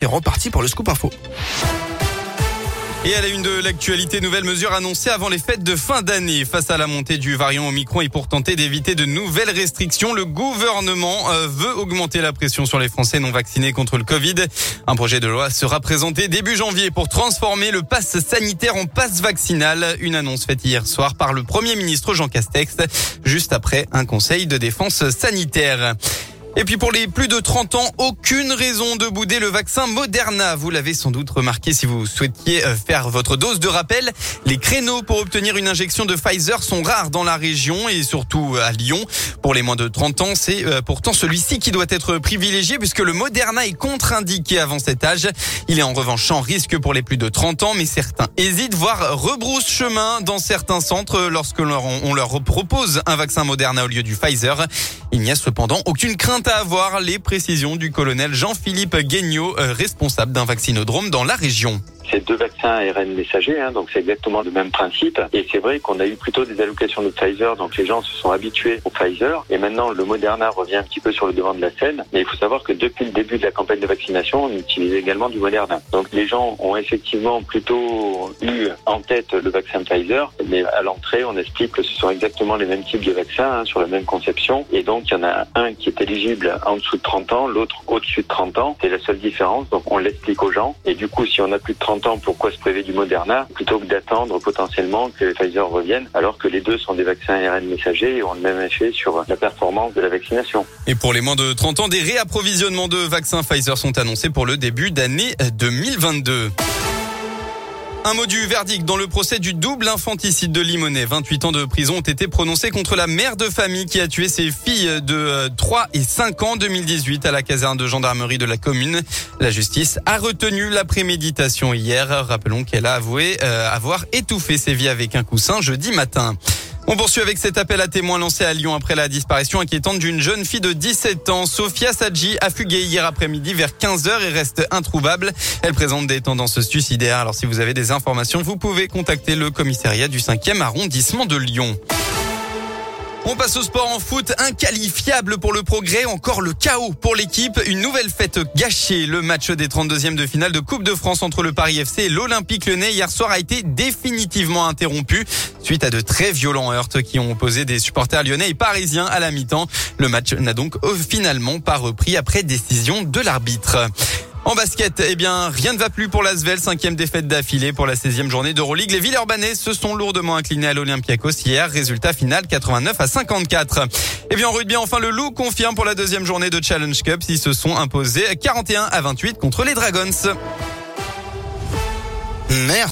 est reparti pour le scoop info. Et à la une de l'actualité, nouvelle mesure annoncée avant les fêtes de fin d'année. Face à la montée du variant Omicron et pour tenter d'éviter de nouvelles restrictions, le gouvernement euh, veut augmenter la pression sur les Français non vaccinés contre le Covid. Un projet de loi sera présenté début janvier pour transformer le pass sanitaire en passe vaccinal. Une annonce faite hier soir par le Premier ministre Jean Castex, juste après un conseil de défense sanitaire. Et puis pour les plus de 30 ans, aucune raison de bouder le vaccin Moderna. Vous l'avez sans doute remarqué si vous souhaitiez euh, faire votre dose de rappel. Les créneaux pour obtenir une injection de Pfizer sont rares dans la région et surtout euh, à Lyon. Pour les moins de 30 ans, c'est euh, pourtant celui-ci qui doit être privilégié puisque le Moderna est contre-indiqué avant cet âge. Il est en revanche sans risque pour les plus de 30 ans, mais certains hésitent, voire rebroussent chemin dans certains centres lorsque on leur propose un vaccin Moderna au lieu du Pfizer. Il n'y a cependant aucune crainte à avoir les précisions du colonel Jean-Philippe Guignot, euh, responsable d'un vaccinodrome dans la région. C'est deux vaccins ARN messagers, hein, donc c'est exactement le même principe. Et c'est vrai qu'on a eu plutôt des allocations de Pfizer, donc les gens se sont habitués au Pfizer. Et maintenant, le Moderna revient un petit peu sur le devant de la scène. Mais il faut savoir que depuis le début de la campagne de vaccination, on utilise également du Moderna. Donc les gens ont effectivement plutôt eu en tête le vaccin Pfizer, mais à l'entrée, on explique que ce sont exactement les mêmes types de vaccins hein, sur la même conception. Et donc il y en a un qui est éligible en dessous de 30 ans, l'autre au-dessus de 30 ans. C'est la seule différence. Donc on l'explique aux gens. Et du coup, si on a plus de 30 ans, pourquoi se priver du Moderna plutôt que d'attendre potentiellement que Pfizer revienne, alors que les deux sont des vaccins ARN messagers et ont le même effet sur la performance de la vaccination. Et pour les moins de 30 ans, des réapprovisionnements de vaccins Pfizer sont annoncés pour le début d'année 2022. Un mot du verdict dans le procès du double infanticide de Limonest. 28 ans de prison ont été prononcés contre la mère de famille qui a tué ses filles de 3 euh, et 5 ans en 2018 à la caserne de gendarmerie de la commune. La justice a retenu la préméditation hier. Rappelons qu'elle a avoué euh, avoir étouffé ses vies avec un coussin jeudi matin. On poursuit avec cet appel à témoins lancé à Lyon après la disparition inquiétante d'une jeune fille de 17 ans. Sophia Sadji a fugué hier après-midi vers 15h et reste introuvable. Elle présente des tendances suicidaires. Alors si vous avez des informations, vous pouvez contacter le commissariat du 5e arrondissement de Lyon. On passe au sport en foot, inqualifiable pour le progrès, encore le chaos pour l'équipe, une nouvelle fête gâchée. Le match des 32e de finale de Coupe de France entre le Paris FC et l'Olympique Lyonnais hier soir a été définitivement interrompu suite à de très violents heurts qui ont opposé des supporters lyonnais et parisiens à la mi-temps. Le match n'a donc finalement pas repris après décision de l'arbitre. En basket, eh bien, rien ne va plus pour l'Asvel, cinquième défaite d'affilée pour la 16e journée d'Euroleague. Les Villeurbanais se sont lourdement inclinés à l'Olympiakos hier, résultat final 89 à 54. Eh bien, en rugby, enfin, le Loup confirme pour la deuxième journée de Challenge Cup, ils se sont imposés 41 à 28 contre les Dragons. Merci.